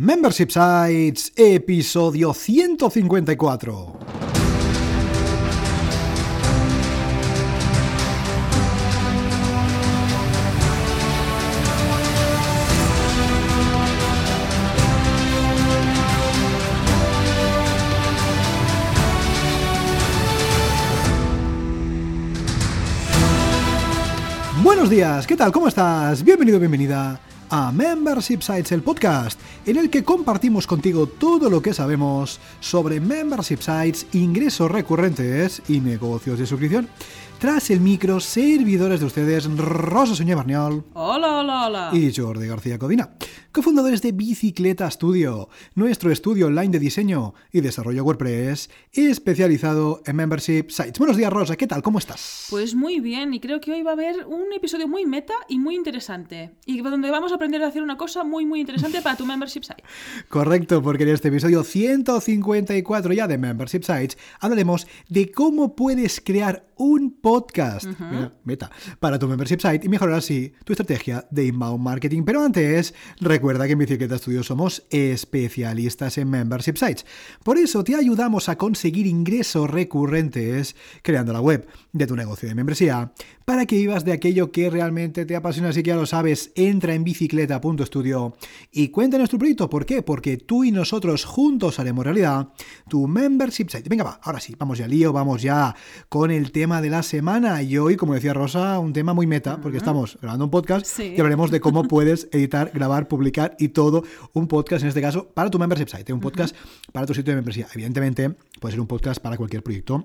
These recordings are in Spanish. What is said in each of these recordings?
Membership Sites, episodio 154. Buenos días, ¿qué tal? ¿Cómo estás? Bienvenido, bienvenida a Membership Sites, el podcast, en el que compartimos contigo todo lo que sabemos sobre membership sites, ingresos recurrentes y negocios de suscripción. Tras el micro, servidores de ustedes, Rosa Soñé Barniol. Hola, hola, hola. Y Jordi García Codina, cofundadores de Bicicleta Studio, nuestro estudio online de diseño y desarrollo WordPress, especializado en membership sites. Buenos días, Rosa, ¿qué tal? ¿Cómo estás? Pues muy bien, y creo que hoy va a haber un episodio muy meta y muy interesante. Y donde vamos a aprender a hacer una cosa muy, muy interesante para tu membership site. Correcto, porque en este episodio 154 ya de Membership Sites hablaremos de cómo puedes crear un podcast, mira, meta, para tu membership site y mejorar así tu estrategia de inbound marketing. Pero antes, recuerda que en Bicicleta Studio somos especialistas en membership sites. Por eso te ayudamos a conseguir ingresos recurrentes creando la web de tu negocio de membresía para que vivas de aquello que realmente te apasiona. Así que ya lo sabes, entra en bicicleta.studio y cuéntanos tu proyecto. ¿Por qué? Porque tú y nosotros juntos haremos realidad tu membership site. Venga, va, ahora sí, vamos ya lío, vamos ya con el tema de la semana. Y hoy, como decía Rosa, un tema muy meta, porque estamos grabando un podcast Sí. y hablaremos de cómo puedes editar, grabar, publicar y todo un podcast, en este caso, para tu membership site, un podcast para tu sitio de membresía. Evidentemente, puede ser un podcast para cualquier proyecto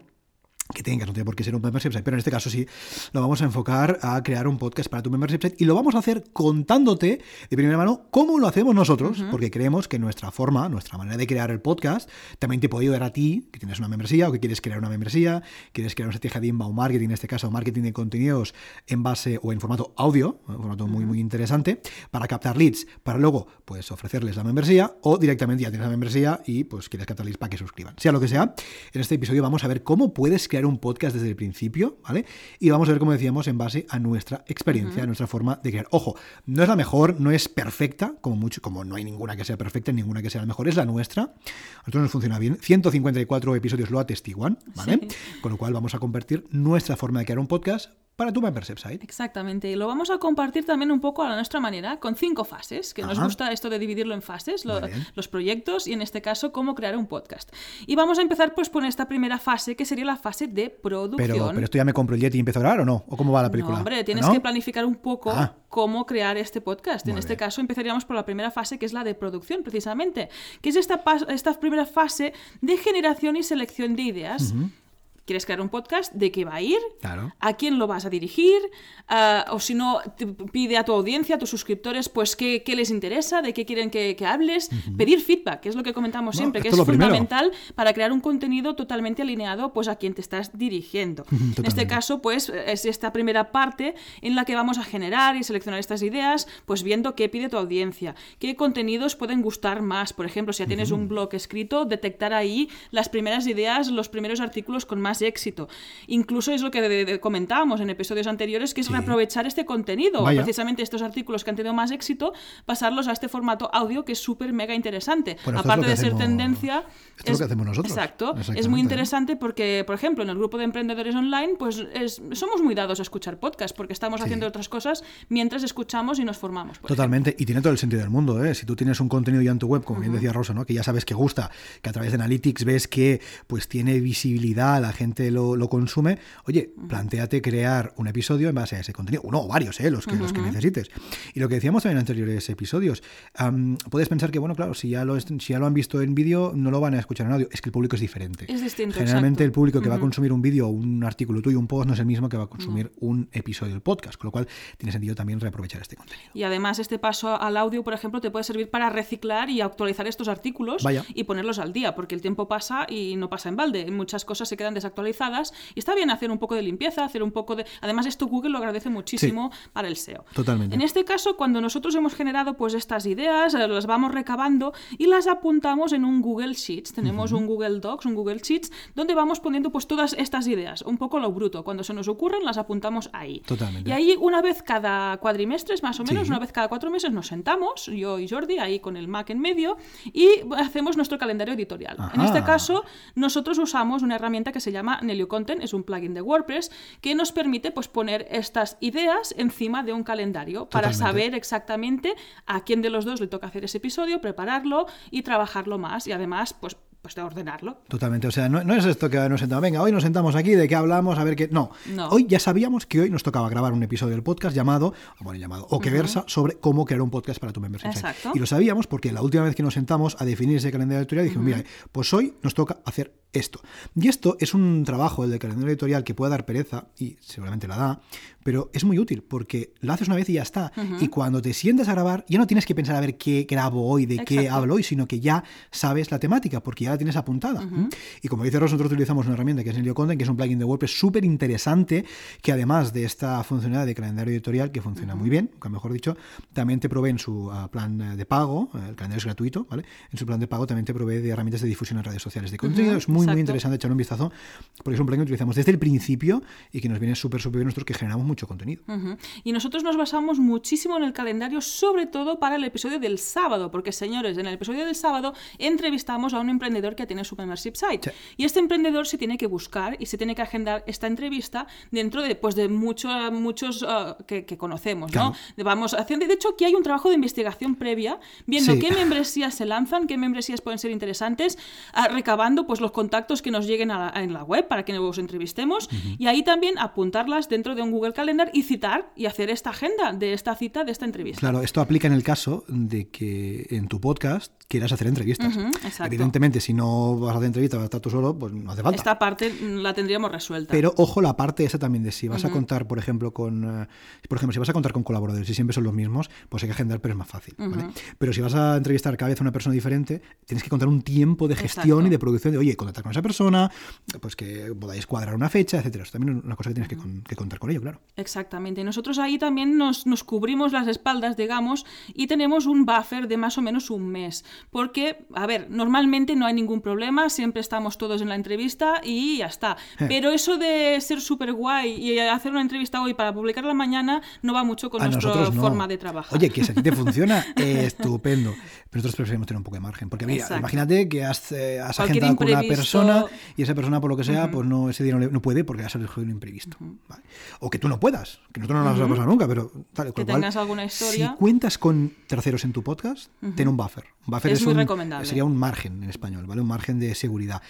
que tengas, no tiene por qué ser un membership site, pero en este caso sí, lo vamos a enfocar a crear un podcast para tu membership site y lo vamos a hacer contándote de primera mano cómo lo hacemos nosotros, porque creemos que nuestra forma, nuestra manera de crear el podcast también te puede ayudar a ti, que tienes una membresía o que quieres crear una membresía, quieres crear una estrategia de inbound marketing, en este caso marketing de contenidos en base o en formato audio, en formato muy muy interesante, para captar leads, para luego pues ofrecerles la membresía o directamente ya tienes la membresía y pues quieres captar leads para que suscriban. Sea lo que sea, en este episodio vamos a ver cómo puedes crear un podcast desde el principio, ¿vale? Y vamos a ver, como decíamos, en base a nuestra experiencia, a nuestra forma de crear. Ojo, no es la mejor, no es perfecta, como mucho, como no hay ninguna que sea perfecta, ninguna que sea la mejor, es la nuestra. A nosotros nos funciona bien. 154 episodios lo atestiguan, ¿vale? Con lo cual vamos a convertir nuestra forma de crear un podcast para tu membership site. Exactamente, y lo vamos a compartir también un poco a la nuestra manera, con cinco fases, que nos Ajá. gusta esto de dividirlo en fases, lo- los proyectos y en este caso cómo crear un podcast. Y vamos a empezar pues por esta primera fase, que sería la fase de producción. Pero, pero esto ya me compro el Yeti y empiezo a grabar o no? ¿O cómo va la película? No, hombre, tienes ¿No? que planificar un poco Ah. cómo crear este podcast. en Muy este bien. caso empezaríamos por la primera fase, que es la de producción, precisamente, que es esta, esta primera fase de generación y selección de ideas. ¿Quieres crear un podcast? ¿De qué va a ir? Claro. ¿A quién lo vas a dirigir? Ah, o si no, te pide a tu audiencia, a tus suscriptores, pues qué, qué les interesa, de qué quieren que, que hables. Pedir feedback, que es lo que comentamos siempre, que es es lo primero. fundamental para crear un contenido totalmente alineado pues, a quien te estás dirigiendo. en este caso, pues es esta primera parte en la que vamos a generar y seleccionar estas ideas, pues viendo qué pide tu audiencia, qué contenidos pueden gustar más. Por ejemplo, si ya tienes un blog escrito, detectar ahí las primeras ideas, los primeros artículos con más éxito. Incluso es lo que de- de- comentábamos en episodios anteriores, que es reaprovechar este contenido, Vaya. precisamente estos artículos que han tenido más éxito, pasarlos a este formato audio que es súper mega interesante. Bueno, Aparte de ser hacemos- tendencia, esto es lo que hacemos nosotros. Exacto, es muy interesante porque, por ejemplo, en el grupo de emprendedores online, pues es- somos muy dados a escuchar podcast porque estamos haciendo otras cosas mientras escuchamos y nos formamos. Totalmente, y tiene todo el sentido del mundo, ¿eh? Si tú tienes un contenido ya en tu web, como bien decía Rosa, ¿no? Que ya sabes que gusta, que a través de Analytics ves que pues tiene visibilidad, la gente lo, lo consume, oye, planteate crear un episodio en base a ese contenido, uno o varios, ¿eh? Los que, los que necesites. Y lo que decíamos también en anteriores episodios, am, puedes pensar que, bueno, claro, si ya, lo, si ya lo han visto en vídeo, no lo van a escuchar en audio, es que el público es diferente. Es distinto, Generalmente exacto. el público que va a consumir un vídeo o un artículo tuyo, un post, no es el mismo que va a consumir un episodio del podcast, con lo cual tiene sentido también reaprovechar este contenido. Y además este paso al audio, por ejemplo, te puede servir para reciclar y actualizar estos artículos Vaya. y ponerlos al día, porque el tiempo pasa y no pasa en balde. Muchas cosas se quedan actualizadas. Y está bien hacer un poco de limpieza, hacer un poco de... Además, esto Google lo agradece muchísimo para el SEO. Totalmente. En este caso, cuando nosotros hemos generado pues estas ideas, eh, las vamos recabando y las apuntamos en un Google Sheets. Tenemos un Google Docs, un Google Sheets, donde vamos poniendo pues todas estas ideas, un poco lo bruto. Cuando se nos ocurren, las apuntamos ahí. Totalmente. Y ahí una vez cada cuatrimestres, más o menos, Sí. una vez cada cuatro meses, nos sentamos, yo y Jordi, ahí con el Mac en medio, y hacemos nuestro calendario editorial. En Ajá. este caso, nosotros usamos una herramienta que se llama Nelio Content, es un plugin de WordPress que nos permite pues, poner estas ideas encima de un calendario para Totalmente. saber exactamente a quién de los dos le toca hacer ese episodio, prepararlo y trabajarlo más y además pues, pues de ordenarlo. Totalmente, o sea, no, no es esto que nos sentamos, venga, hoy nos sentamos aquí, de qué hablamos, a ver qué... No, No. hoy ya sabíamos que hoy nos tocaba grabar un episodio del podcast llamado, o bueno, llamado, o que versa sobre cómo crear un podcast para tu membership. Exacto. Y lo sabíamos porque la última vez que nos sentamos a definir ese calendario editorial dijimos, mira, pues hoy nos toca hacer esto. Y esto es un trabajo, el del calendario editorial, que puede dar pereza, y seguramente la da, pero es muy útil porque lo haces una vez y ya está. Y cuando te sientas a grabar, ya no tienes que pensar a ver qué grabo hoy, de qué hablo hoy, sino que ya sabes la temática porque ya la tienes apuntada. Y como dice Ross, nosotros utilizamos una herramienta que es Nelio Content, que es un plugin de WordPress súper interesante, que además de esta funcionalidad de calendario editorial, que funciona muy bien, nunca mejor dicho, también te provee en su ah, plan de pago, el calendario es gratuito, ¿vale? En su plan de pago también te provee de herramientas de difusión en redes sociales de contenido. Es muy, muy interesante echar un vistazo, porque es un plugin que utilizamos desde el principio y que nos viene súper, súper bien nosotros que generamos mucho contenido. Y nosotros nos basamos muchísimo en el calendario, sobre todo para el episodio del sábado, porque señores, en el episodio del sábado entrevistamos a un emprendedor que tiene su membership site. Sí. Y este emprendedor se tiene que buscar y se tiene que agendar esta entrevista dentro de, pues, de mucho- muchos ah, que, que conocemos, ¿no? Claro. Vamos haciendo, de hecho, aquí hay un trabajo de investigación previa, viendo Sí. qué membresías se lanzan, qué membresías pueden ser interesantes, ah, recabando pues los contactos que nos lleguen a la- en la web para que nos entrevistemos y ahí también apuntarlas dentro de un Google Calendar y citar y hacer esta agenda de esta cita, de esta entrevista. Claro, esto aplica en el caso de que en tu podcast quieras hacer entrevistas. Exacto. Evidentemente, si no vas a hacer entrevistas, vas a estar tú solo, pues no hace falta. Esta parte la tendríamos resuelta. Pero ojo la parte esa también de si vas a contar, por ejemplo, con eh, por ejemplo, si vas a contar con colaboradores y siempre son los mismos, pues hay que agendar, pero es más fácil. ¿vale? Pero si vas a entrevistar cada vez a una persona diferente, tienes que contar un tiempo de gestión Exacto. y de producción de, oye, contactar con esa persona, pues que podáis cuadrar una fecha, etcétera. Eso también es una cosa que tienes que, con- que contar con ello, claro. Exactamente. Y nosotros ahí también nos, nos cubrimos las espaldas, digamos, y tenemos un buffer de más o menos un mes. Porque, a ver, normalmente no hay ningún problema, siempre estamos todos en la entrevista y ya está. Eh. Pero eso de ser súper guay y hacer una entrevista hoy para publicarla mañana no va mucho con A nuestra no. forma de trabajar. Oye, que si a ti te funciona, estupendo. Pero nosotros preferimos tener un poco de margen. Porque mira, Exacto. imagínate que has, eh, has agendado con una imprevisto. persona y esa persona, por lo que sea, pues no, ese día no, le- no puede porque ha surgido un imprevisto. Vale. O que tú no puedas, que nosotros no nos ha pasado nunca, pero tal, con lo cual, tengas alguna historia. Si cuentas con terceros en tu podcast, ten un buffer. Buffer Es es, muy un- recomendable. sería un margen en español, ¿vale? Un margen de seguridad.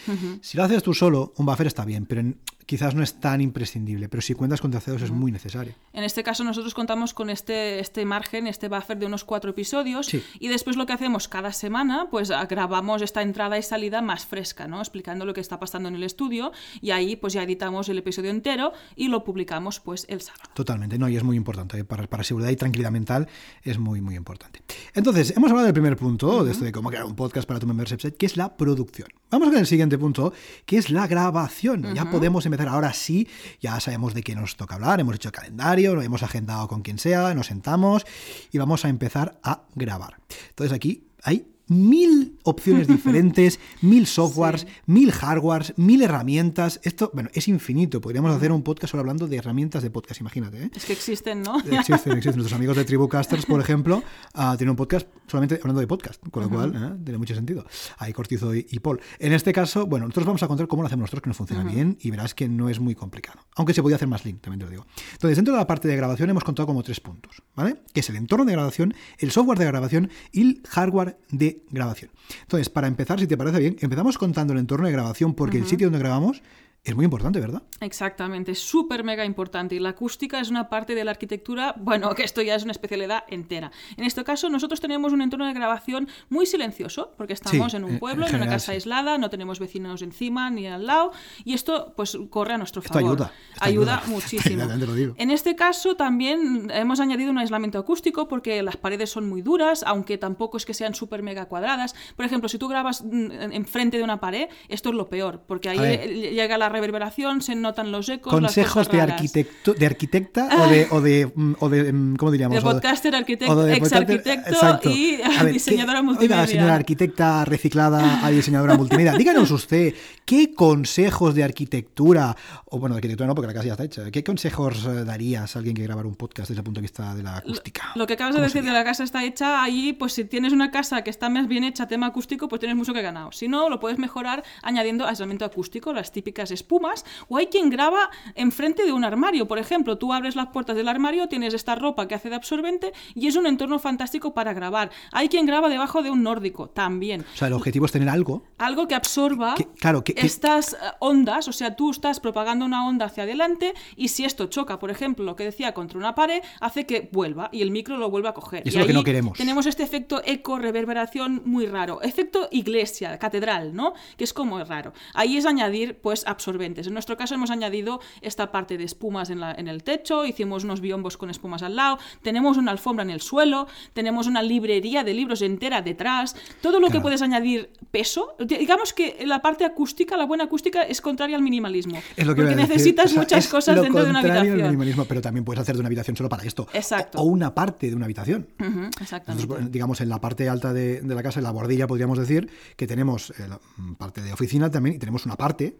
Si lo haces tú solo, un buffer está bien, pero en- quizás no es tan imprescindible. Pero si cuentas con terceros es muy necesario. En este caso nosotros contamos con este, este margen, este buffer de unos cuatro episodios Sí. y después lo que hacemos cada semana, pues ah, grabamos esta entrada y salida más fresca, ¿no? Explicando lo que está pasando en el estudio y ahí pues ya editamos el episodio entero y lo publicamos pues el sábado. Totalmente, no, y es muy importante. ¿eh? Para, para seguridad y tranquilidad mental es muy, muy importante. Entonces, hemos hablado del primer punto, de esto de cómo crear un podcast para tu membership site, que es la producción. Vamos con el siguiente punto, que es la grabación. Ya podemos empezar, ahora sí, ya sabemos de qué nos toca hablar, hemos hecho calendario, lo hemos agendado con quien sea, nos sentamos y vamos a empezar a grabar. Entonces aquí hay mil opciones diferentes, mil softwares, mil hardwares, mil herramientas. Esto, bueno, es infinito. Podríamos hacer un podcast solo hablando de herramientas de podcast, imagínate. ¿eh? Es que existen, ¿no? Existen, existen. Nuestros amigos de Tribucasters, por ejemplo, ah, tienen un podcast solamente hablando de podcast, con lo cual ¿eh? tiene mucho sentido. Hay Cortizo y, y Paul. En este caso, bueno, nosotros vamos a contar cómo lo hacemos nosotros, que nos funciona bien y verás que no es muy complicado. Aunque se podía hacer más link, también te lo digo. Entonces, dentro de la parte de grabación hemos contado como tres puntos, ¿vale? Que es el entorno de grabación, el software de grabación y el hardware de grabación. Entonces, para empezar, si te parece bien, empezamos contando el entorno de grabación porque el sitio donde grabamos es muy importante, ¿verdad? Exactamente, es súper mega importante. Y la acústica es una parte de la arquitectura, bueno, que esto ya es una especialidad entera. En este caso, nosotros tenemos un entorno de grabación muy silencioso, porque estamos Sí, en un pueblo, en, general, una casa sí. aislada, no tenemos vecinos encima ni al lado, y esto pues corre a nuestro Esto favor. ayuda, esto ayuda, ayuda. muchísimo. Lo digo. En este caso también hemos añadido un aislamiento acústico porque las paredes son muy duras, aunque tampoco es que sean súper mega cuadradas. Por ejemplo, si tú grabas mm, enfrente de una pared, esto es lo peor, porque ahí eh, llega la reverberación, se notan los ecos. Consejos las de, arquitecto, de arquitecta o de, o de, mm, o de, mm, ¿cómo diríamos? De podcaster, arquitecto, ex arquitecto exacto. y A ver, diseñadora ¿qué- multimedia. Oiga, señora arquitecta reciclada a diseñadora multimedia, díganos usted, ¿qué consejos de arquitectura, o bueno, de arquitectura no, porque la casa ya está hecha, ¿qué consejos eh, darías a alguien que grabar un podcast desde el punto de vista de la acústica? Lo que acabas de ¿Cómo decir sería? de la casa está hecha, ahí pues si tienes una casa que está más bien hecha tema acústico, pues tienes mucho que ganar. Si no, lo puedes mejorar añadiendo aislamiento acústico, las típicas espumas, o hay quien graba enfrente de un armario, por ejemplo, tú abres las puertas del armario, tienes esta ropa que hace de absorbente y es un entorno fantástico para grabar. Hay quien graba debajo de un nórdico, también. O sea, el objetivo es tener algo Algo que absorba Que- claro, que- que- estas eh, ondas, o sea, tú estás propagando una onda hacia adelante y si esto choca, por ejemplo, lo que decía, contra una pared, hace que vuelva y el micro lo vuelva a coger. Y eso es lo que no queremos. Tenemos este efecto eco, reverberación muy raro. Efecto iglesia, catedral, ¿no? Que es como raro. Ahí es añadir, pues, absorbentes. En nuestro caso hemos añadido esta parte de espumas en, la- en el techo, hicimos unos biombos con espumas al lado, tenemos una alfombra en el suelo, tenemos una librería de libros entera detrás, todo lo que Claro. puedes añadir peso. Digamos que la parte acústica, la buena acústica, es contraria al minimalismo. Es lo que porque decir. necesitas O sea, muchas cosas dentro de una contrario al habitación. minimalismo, pero también puedes hacer de una habitación solo para esto. Exacto. O, o una parte de una habitación. Ujú, exactamente. Nosotros, digamos, en la parte alta de, de la casa, en la bordilla, podríamos decir que tenemos eh, la parte de oficina también y tenemos una parte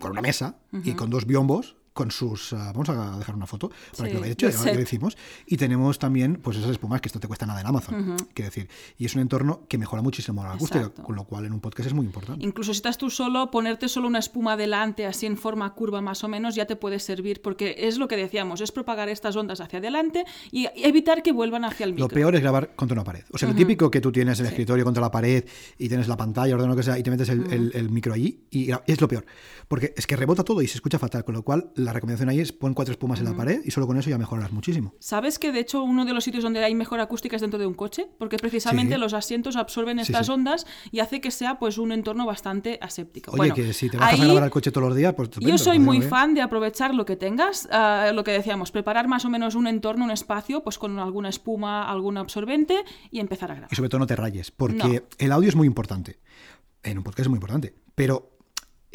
con una mesa y con dos biombos con sus... ah, vamos a dejar una foto para Sí, que lo veáis ya, lo hicimos. Y tenemos también pues esas espumas que esto te cuesta nada en Amazon, quiero decir. Y es un entorno que mejora muchísimo la acústica, con lo cual en un podcast es muy importante. Incluso si estás tú solo, ponerte solo una espuma delante, así en forma curva más o menos, ya te puede servir, porque es lo que decíamos, es propagar estas ondas hacia adelante y evitar que vuelvan hacia el micro. Lo peor es grabar contra una pared. O sea, lo típico que tú tienes el escritorio contra la pared y tienes la pantalla, ordenado lo que sea, y te metes el, el- el micro allí y es lo peor. Porque es que rebota todo y se escucha fatal. Con lo cual, la recomendación ahí es pon cuatro espumas en la pared y solo con eso ya mejoras muchísimo. ¿Sabes que de hecho uno de los sitios donde hay mejor acústica es dentro de un coche? Porque precisamente Sí. los asientos absorben estas sí. ondas y hace que sea pues un entorno bastante aséptico. Oye, Bueno, que si te vas a grabar al coche todos los días, pues Yo soy pues, muy fan de aprovechar lo que tengas, ah, lo que decíamos, preparar más o menos un entorno, un espacio, pues con alguna espuma, algún absorbente y empezar a grabar. Y sobre todo no te rayes, porque No. el audio es muy importante. En un podcast es muy importante, pero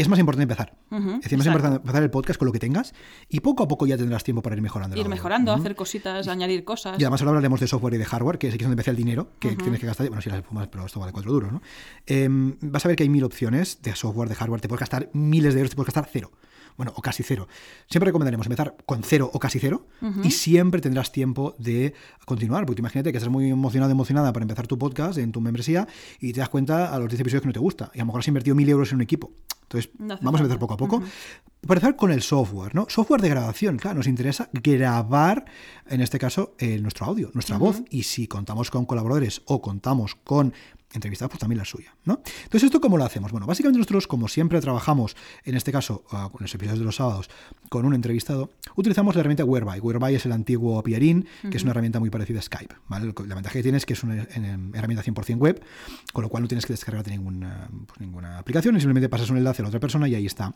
es más importante empezar. Es decir, más importante empezar el podcast con lo que tengas y poco a poco ya tendrás tiempo para ir mejorando. Ir mejorando, hacer cositas, añadir cosas. Y además ahora hablaremos de software y de hardware, que es donde empieza el dinero, que tienes que gastar. Bueno, si las espumas, pero esto vale cuatro duros, ¿no? Em, vas a ver que hay mil opciones de software, de hardware. Te puedes gastar miles de euros, te puedes gastar cero. Bueno, o casi cero. Siempre recomendaremos empezar con cero o casi cero y siempre tendrás tiempo de continuar. Porque imagínate que estás muy emocionado, emocionada para empezar tu podcast en tu membresía y te das cuenta a los 10 episodios que no te gusta. Y a lo mejor has invertido mil euros en un equipo. Entonces, No vamos a empezar poco a poco. Para empezar con el software, ¿no? Software de grabación, claro, nos interesa grabar, en este caso, eh, nuestro audio, nuestra voz. Y si contamos con colaboradores o contamos con entrevistados, pues también la suya, ¿no? Entonces, ¿esto cómo lo hacemos? Bueno, básicamente nosotros, como siempre trabajamos, en este caso, ah, con los episodios de los sábados, con un entrevistado, utilizamos la herramienta Whereby. Whereby es el antiguo Pierin, que es una herramienta muy parecida a Skype, ¿vale? La ventaja que tiene es que es una herramienta 100% web, con lo cual no tienes que descargarte ninguna, pues, ninguna aplicación y simplemente pasas un enlace a la otra persona y ahí está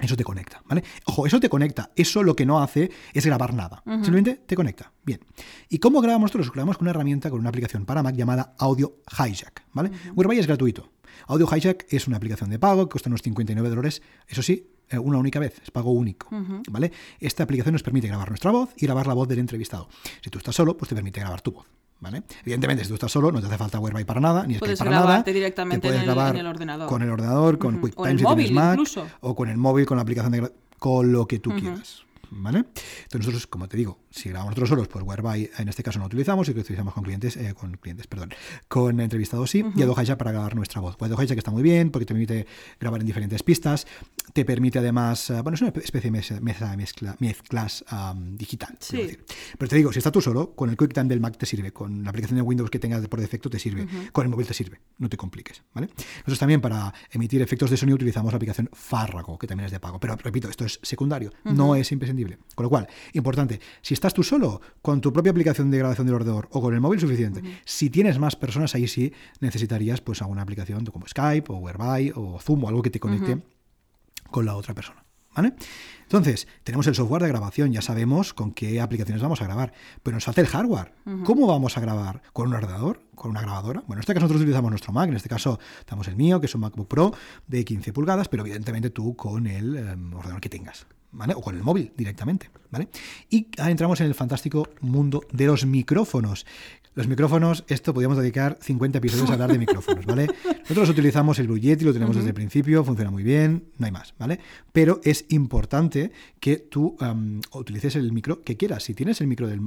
eso te conecta, ¿vale? Ojo, eso te conecta. Eso lo que no hace es grabar nada. Simplemente te conecta. Bien. ¿Y cómo grabamos nosotros? Grabamos con una herramienta, con una aplicación para Mac llamada Audio Hijack, ¿vale? Whereby es gratuito. Audio Hijack es una aplicación de pago que cuesta unos 59 dólares. Eso sí, eh, una única vez, es pago único, ¿vale? Esta aplicación nos permite grabar nuestra voz y grabar la voz del entrevistado. Si tú estás solo, pues te permite grabar tu voz. ¿Vale? Evidentemente, si tú estás solo, no te hace falta Whereby para nada, ni Skype Puedes para nada. grabarte Te directamente puedes en el- grabar en el ordenador. Con el ordenador, con. QuickTime O en el si tienes móvil, Mac, incluso. o con el móvil, con la aplicación de con lo que tú quieras. ¿Vale? Entonces nosotros, como te digo, si grabamos nosotros solos, pues Whereby en este caso no utilizamos y que utilizamos con clientes, eh, con clientes, perdón, con entrevistados sí, y Audio Hijack para grabar nuestra voz. Audio Hijack está muy bien porque te permite grabar en diferentes pistas, te permite además, eh, bueno, es una especie de mesa, de mezcla, mezclas digital. Sí. quiero decir. Pero te digo, si estás tú solo, con el QuickTime del Mac te sirve, con la aplicación de Windows que tengas por defecto te sirve, con el móvil te sirve, no te compliques, ¿vale? Nosotros también para emitir efectos de sonido utilizamos la aplicación Fárrago, que también es de pago, pero repito, esto es secundario, no es imprescindible. Con lo cual, importante, si estás tú solo, con tu propia aplicación de grabación del ordenador o con el móvil suficiente, si tienes más personas, ahí sí necesitarías pues alguna aplicación como Skype o Whereby o Zoom o algo que te conecte con la otra persona. ¿Vale? Entonces, tenemos el software de grabación, ya sabemos con qué aplicaciones vamos a grabar, pero nos falta el hardware. ¿Cómo vamos a grabar? ¿Con un ordenador? Con una grabadora. Bueno, en este caso nosotros utilizamos nuestro Mac, en este caso tenemos el mío, que es un MacBook Pro de 15 pulgadas, pero evidentemente tú con el em, ordenador que tengas. ¿Vale? O con el móvil directamente, ¿vale? Y ahora entramos en el fantástico mundo de los micrófonos. Los micrófonos, esto podríamos dedicar 50 episodios a hablar de micrófonos, ¿vale? Nosotros utilizamos el Blue Yeti, lo tenemos desde el principio, funciona muy bien, no hay más, ¿vale? Pero es importante que tú em, utilices el micro que quieras. Si tienes el micro del,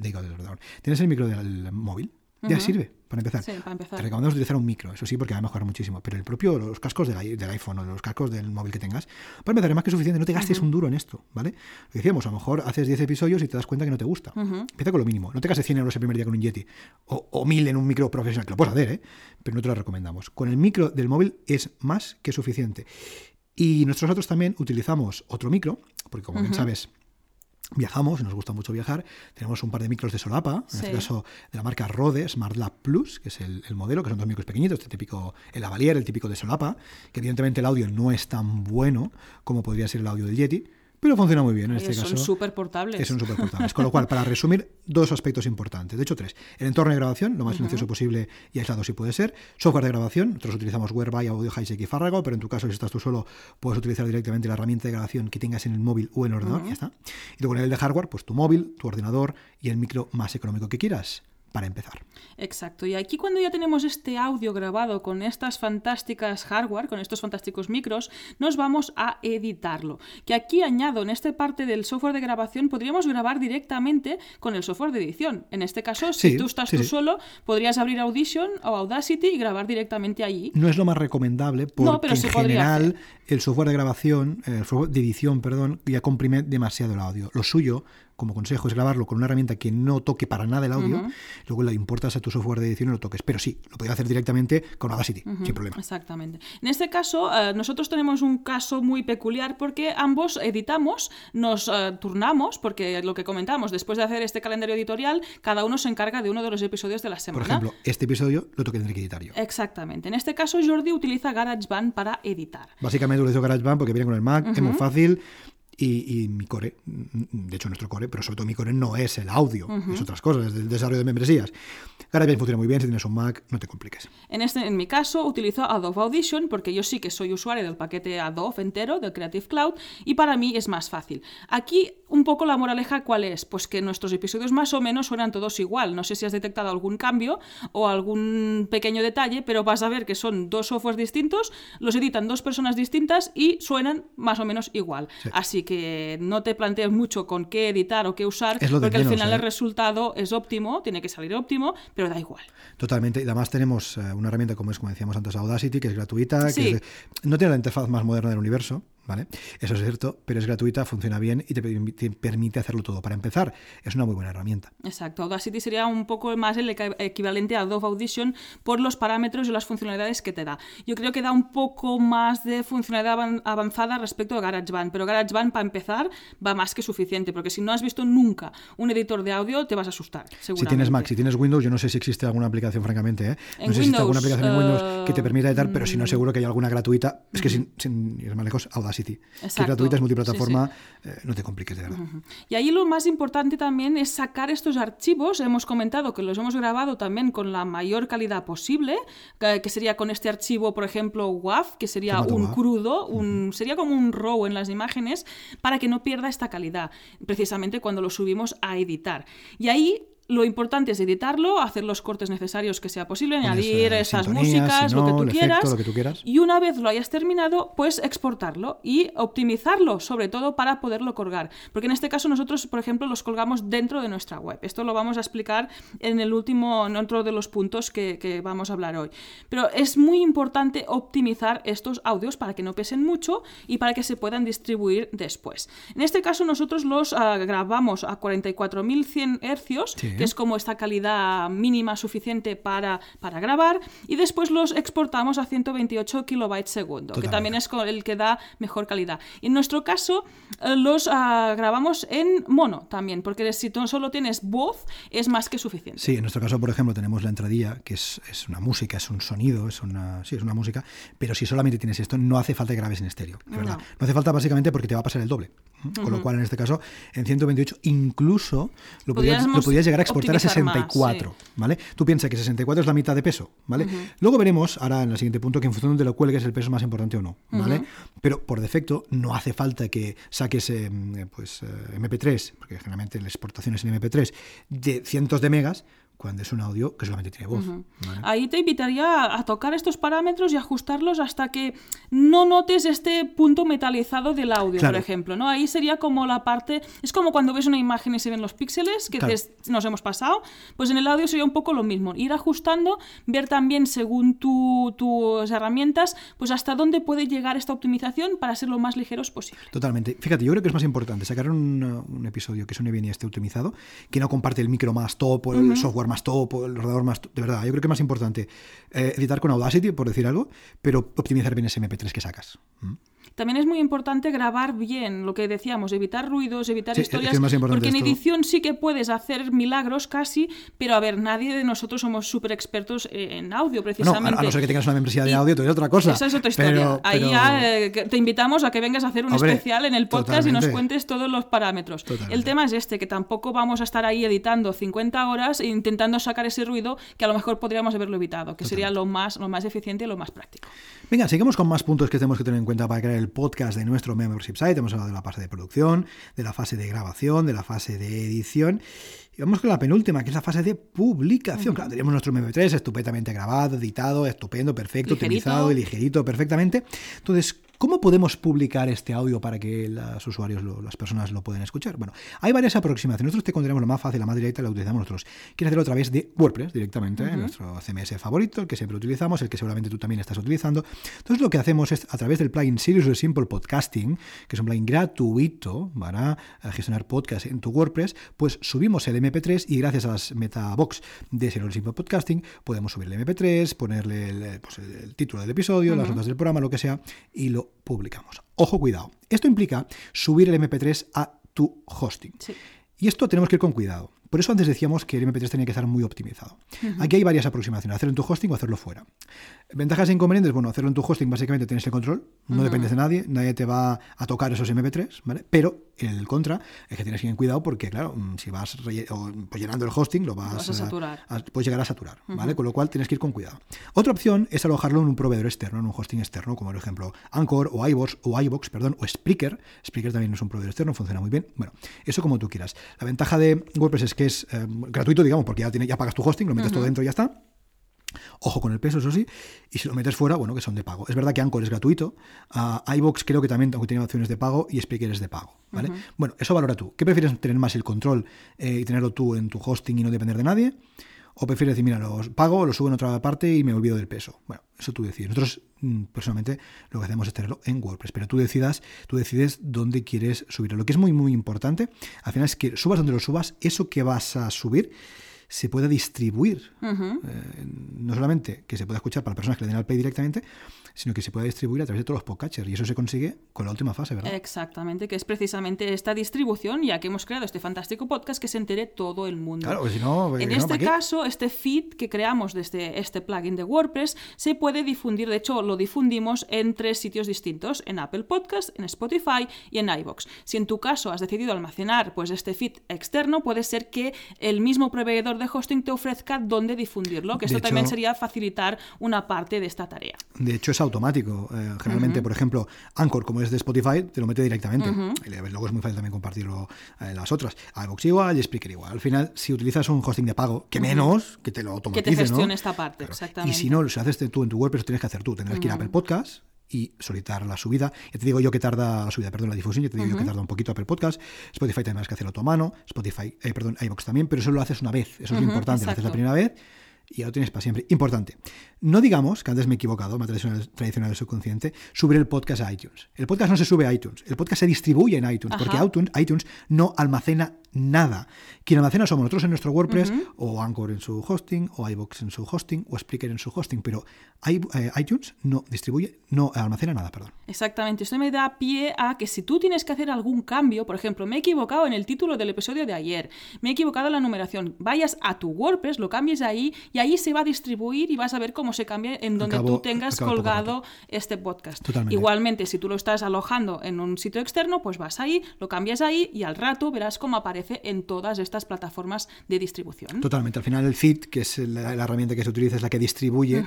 digo, del ordenador, tienes el micro del móvil, ya sirve, para empezar. Sí, para empezar. Te recomendamos utilizar un micro, eso sí, porque va a mejorar muchísimo. Pero el propio, los cascos del, iPhone o los cascos del móvil que tengas, para empezar, es más que suficiente. No te gastes un duro en esto, ¿vale? Lo decíamos, a lo mejor haces 10 episodios y te das cuenta que no te gusta. Empieza con lo mínimo. No te gastes 100 euros el primer día con un Yeti o, o 1000 en un micro profesional, que lo puedes hacer, ¿eh? Pero no te lo recomendamos. Con el micro del móvil es más que suficiente. Y nosotros también utilizamos otro micro, porque como bien sabes, viajamos, nos gusta mucho viajar, tenemos un par de micros de solapa, en este caso de la marca Rode Smart Lab Plus, que es el, el modelo, que son dos micros pequeñitos, este típico, el lavalier, el típico de solapa, que evidentemente el audio no es tan bueno como podría ser el audio del Yeti, pero funciona muy bien en este Oye, son caso. súper portables. Son súper portables. Con lo cual, para resumir, dos aspectos importantes. De hecho, tres. El entorno de grabación, lo más silencioso posible y aislado si puede ser. Software de grabación, nosotros utilizamos Whereby, Audio Hijack y Farrago, pero en tu caso, si estás tú solo, puedes utilizar directamente la herramienta de grabación que tengas en el móvil o en el ordenador, ya está. Y luego en el de hardware, pues tu móvil, tu ordenador y el micro más económico que quieras para empezar. Exacto. Y aquí cuando ya tenemos este audio grabado con estas fantásticas hardware, con estos fantásticos micros, nos vamos a editarlo. Que aquí añado en esta parte del software de grabación, podríamos grabar directamente con el software de edición. En este caso, si Sí, tú estás sí, tú sí. solo, podrías abrir Audition o Audacity y grabar directamente allí. No es lo más recomendable porque No, pero en general el software de grabación, eh, el software de edición, perdón, ya comprime demasiado el audio. Lo suyo, como consejo, es grabarlo con una herramienta que no toque para nada el audio, luego la importas a tu software de edición y lo toques. Pero sí, lo podrías hacer directamente con Audacity, sin problema. Exactamente. En este caso, eh, nosotros tenemos un caso muy peculiar porque ambos editamos, nos eh, turnamos, porque lo que comentamos, después de hacer este calendario editorial, cada uno se encarga de uno de los episodios de la Por semana. ejemplo, este episodio lo toque tendré que editar yo. Exactamente. En este caso, Jordi utiliza GarageBand para editar. Básicamente utilizo GarageBand porque viene con el Mac, es muy fácil. Y, y mi core, mm, de hecho nuestro core, pero sobre todo mi core no es el audio, es otras cosas, es el desarrollo de membresías. GarageBand funciona muy bien, si tienes un Mac, no te compliques. En, este, en mi caso, utilizo Adobe Audition porque yo sí que soy usuario del paquete Adobe entero, del Creative Cloud, y para mí es más fácil. Aquí, un poco la moraleja, ¿cuál es? Pues que nuestros episodios más o menos suenan todos igual. No sé si has detectado algún cambio o algún pequeño detalle, pero vas a ver que son dos softwares distintos, los editan dos personas distintas y suenan más o menos igual. Así que no te plantees mucho con qué editar o qué usar, porque al final ¿eh? el resultado es óptimo, tiene que salir óptimo, pero da igual. Totalmente. Y además tenemos eh, una herramienta como es, como decíamos antes, Audacity, que es gratuita, Sí. que es de- no tiene la interfaz más moderna del universo, ¿vale? Eso es cierto, pero es gratuita, funciona bien y te, te permite hacerlo todo. Para empezar, es una muy buena herramienta. Exacto, Audacity sería un poco más el equi- equivalente a Adobe Audition por los parámetros y las funcionalidades que te da. Yo creo que da un poco más de funcionalidad avan- avanzada respecto a GarageBand, pero GarageBand para empezar va más que suficiente, porque si no has visto nunca un editor de audio te vas a asustar, Si tienes Mac, si tienes Windows, yo no sé si existe alguna aplicación, francamente, ¿eh? En No sé si existe alguna Windows, aplicación en Windows que te eh, permita editar, pero si no, seguro que hay alguna gratuita. Es que sin, sin ir más lejos, Audacity. Que es gratuita, es multiplataforma, eh, no te compliques, de verdad. Y ahí lo más importante también es sacar estos archivos. Hemos comentado que los hemos grabado también con la mayor calidad posible, que que sería con este archivo, por ejemplo, WAV, que sería Formato un WAV. crudo, un, sería como un RAW en las imágenes, para que no pierda esta calidad, precisamente cuando lo subimos a editar. Y ahí lo importante es editarlo, hacer los cortes necesarios que sea posible, añadir esas músicas, si lo que tú efecto, quieras. lo que tú quieras. Y una vez lo hayas terminado, pues exportarlo y optimizarlo, sobre todo para poderlo colgar. Porque en este caso nosotros, por ejemplo, los colgamos dentro de nuestra web. Esto lo vamos a explicar en el último, en otro de los puntos que, que vamos a hablar hoy. Pero es muy importante optimizar estos audios para que no pesen mucho y para que se puedan distribuir después. En este caso nosotros los ah, grabamos a 44.100 hercios, Sí. Que es como esta calidad mínima suficiente para, para grabar, y después los exportamos a 128 kilobytes segundo, que también es el que da mejor calidad. Y en nuestro caso, eh, los ah, grabamos en mono también, porque si tú solo tienes voz, es más que suficiente. Sí, en nuestro caso, por ejemplo, tenemos la entradilla, que es, es una música, es un sonido, es una, sí, es una música, pero si solamente tienes esto, no hace falta que grabes en estéreo, de verdad. No. No hace falta básicamente porque te va a pasar el doble. Con lo cual, en este caso, en 128 incluso lo podrías, lo podrías llegar a exportar a optimizar más, 64, sí. ¿vale? Tú piensas que 64 es la mitad de peso, ¿vale? Luego veremos, ahora en el siguiente punto, que en función de lo cuelgues el peso es más importante o no, ¿vale? Pero por defecto no hace falta que saques eh, pues eh, MP3, porque generalmente la exportación es en MP3, de cientos de megas, cuando es un audio que solamente tiene voz. ¿vale? Ahí te invitaría a tocar estos parámetros y ajustarlos hasta que no notes este punto metalizado del audio, Claro. por ejemplo. ¿no? Ahí sería como la parte. Es como cuando ves una imagen y se ven los píxeles, que Claro. nos hemos pasado. Pues en el audio sería un poco lo mismo. Ir ajustando, ver también según tu- tus herramientas, pues hasta dónde puede llegar esta optimización para ser lo más ligeros posible. Totalmente. Fíjate, yo creo que es más importante sacar un, uh, un episodio que suene bien y esté optimizado, que no comparte el micro más top, o el software más top, o el ordenador más top. De verdad, yo creo que es más importante eh, editar con Audacity, por decir algo, pero optimizar bien ese MP3 que sacas. También es muy importante grabar bien, lo que decíamos, evitar ruidos, evitar Sí, que historias, es importante porque en esto. edición sí que puedes hacer milagros casi, pero a ver, nadie de nosotros somos súper expertos en audio, No, precisamente. a, a no ser que tengas una membresía de Y audio, es otra cosa. Esa es otra historia. Pero- Ahí pero- ya eh, que te invitamos a que vengas a hacer un Hombre, especial en el podcast y nos cuentes todos los parámetros. Totalmente. El tema es este, que tampoco vamos a estar ahí editando 50 horas e intentando sacar ese ruido que a lo mejor podríamos haberlo evitado, que sería lo más, lo más eficiente y lo más práctico. Venga, seguimos con más puntos que tenemos que tener en cuenta para crear el podcast de nuestro membership site. Hemos hablado de la fase de producción, de la fase de grabación, de la fase de edición. Y vamos con la penúltima, que es la fase de publicación. Claro, tenemos nuestro MP3 estupendamente grabado, editado, estupendo, perfecto, Ligerito. optimizado y ligerito perfectamente. Entonces, ¿cómo podemos publicar este audio para que los usuarios, lo- las personas lo puedan escuchar? Bueno, hay varias aproximaciones. Nosotros te contaremos la más fácil, la más directa, la utilizamos nosotros. Quieres hacerlo a través de WordPress directamente, ¿eh? nuestro CMS favorito, el que siempre utilizamos, el que seguramente tú también estás utilizando. Entonces, lo que hacemos es a través del plugin Seriously Simple Podcasting, que es un plugin gratuito para eh, gestionar podcasts en tu WordPress, pues subimos el MP3 y gracias a las metabox de Seriously Simple Podcasting podemos subir el MP3, ponerle el, pues, el- el título del episodio, las notas del programa, lo que sea, y lo publicamos. Ojo, cuidado. Esto implica subir el MP3 a tu hosting. Sí. Y esto tenemos que ir con cuidado. Por eso antes decíamos que el MP3 tenía que estar muy optimizado. Aquí hay varias aproximaciones, hacerlo en tu hosting o hacerlo fuera. Ventajas e inconvenientes, bueno, hacerlo en tu hosting básicamente tienes el control, no dependes de nadie, nadie te va a tocar esos MP3, ¿vale? Pero el contra es que tienes que ir en cuidado porque, claro, mm, si vas o, pues, llenando el hosting, lo vas, vas a saturar. a- puedes llegar a saturar, ¿vale? Con lo cual tienes que ir con cuidado. Otra opción es alojarlo en un proveedor externo, en un hosting externo, como por ejemplo Anchor o iVoox o iVoox, perdón, o Spreaker. Spreaker también es un proveedor externo, funciona muy bien. Bueno, eso como tú quieras. La ventaja de WordPress es que es eh, gratuito, digamos, porque ya, tiene, ya pagas tu hosting, lo metes todo dentro y ya está. Ojo con el peso, eso sí. Y si lo metes fuera, bueno, que son de pago. Es verdad que Anchor es gratuito. ah, iVoox creo que también aunque tiene opciones de pago y Spreaker es de pago. ¿vale? Bueno, eso valora tú. ¿Qué prefieres tener más el control eh, y tenerlo tú en tu hosting y no depender de nadie? ¿O prefieres decir, mira, lo pago, lo subo en otra parte y me olvido del peso? Bueno, eso tú decides. Nosotros, mm, personalmente, lo que hacemos es tenerlo en WordPress, pero tú decidas, tú decides dónde quieres subirlo. Lo que es muy, muy importante, al final es que subas donde lo subas, eso que vas a subir se pueda distribuir. Eh, no solamente que se pueda escuchar para personas que le den al play directamente, sino que se pueda distribuir a través de todos los podcatchers. Y eso se consigue con la última fase, ¿verdad? Exactamente, que es precisamente esta distribución, ya que hemos creado este fantástico podcast que se entere todo el mundo. Claro, porque si no, En no, este caso, este feed que creamos desde este plugin de WordPress se puede difundir, de hecho lo difundimos en tres sitios distintos, en Apple Podcast, en Spotify y en iVoox. Si en tu caso has decidido almacenar pues este feed externo, puede ser que el mismo proveedor de hosting te ofrezca dónde difundirlo, que esto también sería facilitar una parte de esta tarea. De hecho, es automático. Eh, generalmente, por ejemplo, Anchor, como es de Spotify, te lo mete directamente. Luego es muy fácil también compartirlo en las otras. iVoox igual y Spreaker igual. Al final, si utilizas un hosting de pago, que menos, que te lo Que automatice, te gestione ¿no? esta parte, Claro. exactamente. Y si no, si lo haces tú en tu WordPress, lo tienes que hacer tú. Tendrás que ir a Apple Podcast y solicitar la subida. Ya te digo yo que tarda la subida, perdón, la difusión, ya te digo yo que tarda un poquito Apple Podcast. Spotify también tienes que hacerlo a tu mano. Spotify, eh, perdón, iVoox también, pero eso lo haces una vez. Eso es lo Ujú, importante. Lo haces la primera vez y ya lo tienes para siempre. Importante. No digamos, que antes me he equivocado, me tradicional, tradicional del subconsciente, subir el podcast a iTunes. El podcast no se sube a iTunes, el podcast se distribuye en iTunes, porque iTunes, iTunes no almacena nada. Quien almacena somos nosotros en nuestro WordPress, o Anchor en su hosting, o iVoox en su hosting, o Spreaker en su hosting, pero eh, iTunes no distribuye, no almacena nada, perdón. Exactamente, esto me da pie a que si tú tienes que hacer algún cambio, por ejemplo, me he equivocado en el título del episodio de ayer, me he equivocado en la numeración, vayas a tu WordPress, lo cambies ahí y ahí se va a distribuir y vas a ver cómo se cambia en donde tú tengas colgado este podcast. Totalmente. Igualmente, si tú lo estás alojando en un sitio externo, pues vas ahí, lo cambias ahí y al rato verás cómo aparece aparece en todas estas plataformas de distribución. Totalmente. Al final el feed, que es la, herramienta que se utiliza, es la que distribuye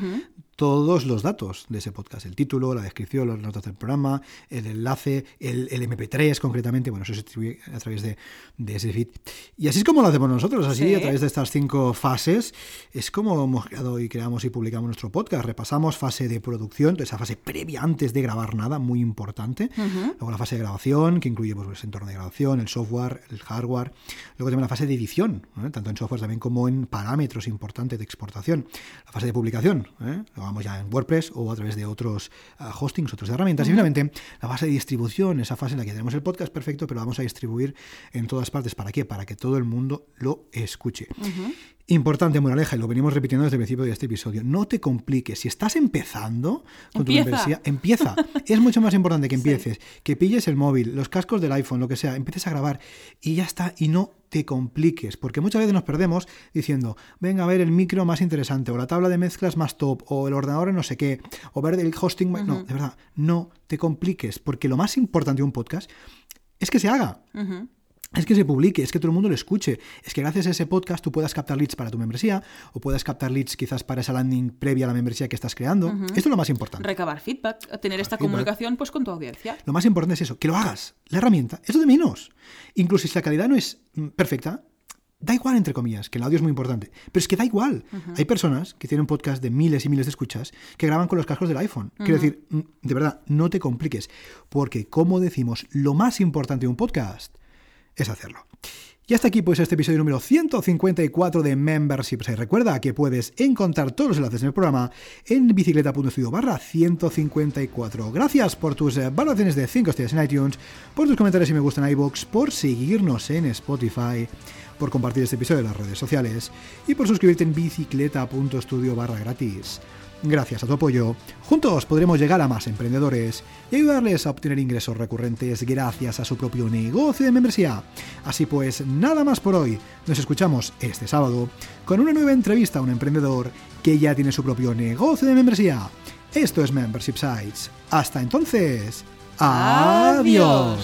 todos los datos de ese podcast. El título, la descripción, las notas del programa, el enlace, el, MP3 concretamente. Bueno, eso se distribuye a través de, ese feed. Y así es como lo hacemos nosotros, así a través de estas cinco fases. Es como hemos creado y creamos y publicamos nuestro podcast. Repasamos fase de producción, esa fase previa antes de grabar nada, muy importante. Luego la fase de grabación, que incluye pues, el entorno de grabación, el software, el hardware. Luego también la fase de edición, ¿eh? tanto en software también como en parámetros importantes de exportación. La fase de publicación, ¿eh? Vamos ya en WordPress o a través de otros ah, hostings, otras herramientas. Y finalmente, la fase de distribución, esa fase en la que tenemos el podcast perfecto, pero vamos a distribuir en todas partes. ¿Para qué? Para que todo el mundo lo escuche. Importante moraleja, y lo venimos repitiendo desde el principio de este episodio, no te compliques. Si estás empezando con tu membresía, empieza. es mucho más importante que empieces, que pilles el móvil, los cascos del iPhone, lo que sea, empieces a grabar y ya está, y no te compliques, porque muchas veces nos perdemos diciendo, venga a ver el micro más interesante, o la tabla de mezclas más top, o el ordenador no sé qué, o ver el hosting... No, de verdad, no te compliques, porque lo más importante de un podcast es que se haga es que se publique, es que todo el mundo lo escuche, es que gracias a ese podcast tú puedas captar leads para tu membresía o puedas captar leads quizás para esa landing previa a la membresía que estás creando. Esto es lo más importante. Recabar feedback, tener esta comunicación pues con tu audiencia. Lo más importante es eso, que lo hagas. La herramienta, eso de menos. Incluso si la calidad no es mm, perfecta, da igual, entre comillas, que el audio es muy importante, pero es que da igual. Hay personas que tienen podcast de miles y miles de escuchas que graban con los cascos del iPhone. Quiero decir, mm, de verdad, no te compliques, porque como decimos, lo más importante de un podcast es hacerlo. Y hasta aquí pues este episodio número 154 de Memberships. Y recuerda que puedes encontrar todos los enlaces en el programa en bicicleta.studio barra 154. Gracias por tus eh, valoraciones de 5 estrellas en iTunes, por tus comentarios y me gusta en iVoox, por seguirnos en Spotify, por compartir este episodio en las redes sociales y por suscribirte en bicicleta.studio barra gratis. Gracias a tu apoyo, juntos podremos llegar a más emprendedores y ayudarles a obtener ingresos recurrentes gracias a su propio negocio de membresía. Así pues, nada más por hoy. Nos escuchamos este sábado con una nueva entrevista a un emprendedor que ya tiene su propio negocio de membresía. Esto es Membership Sites. Hasta entonces, adiós.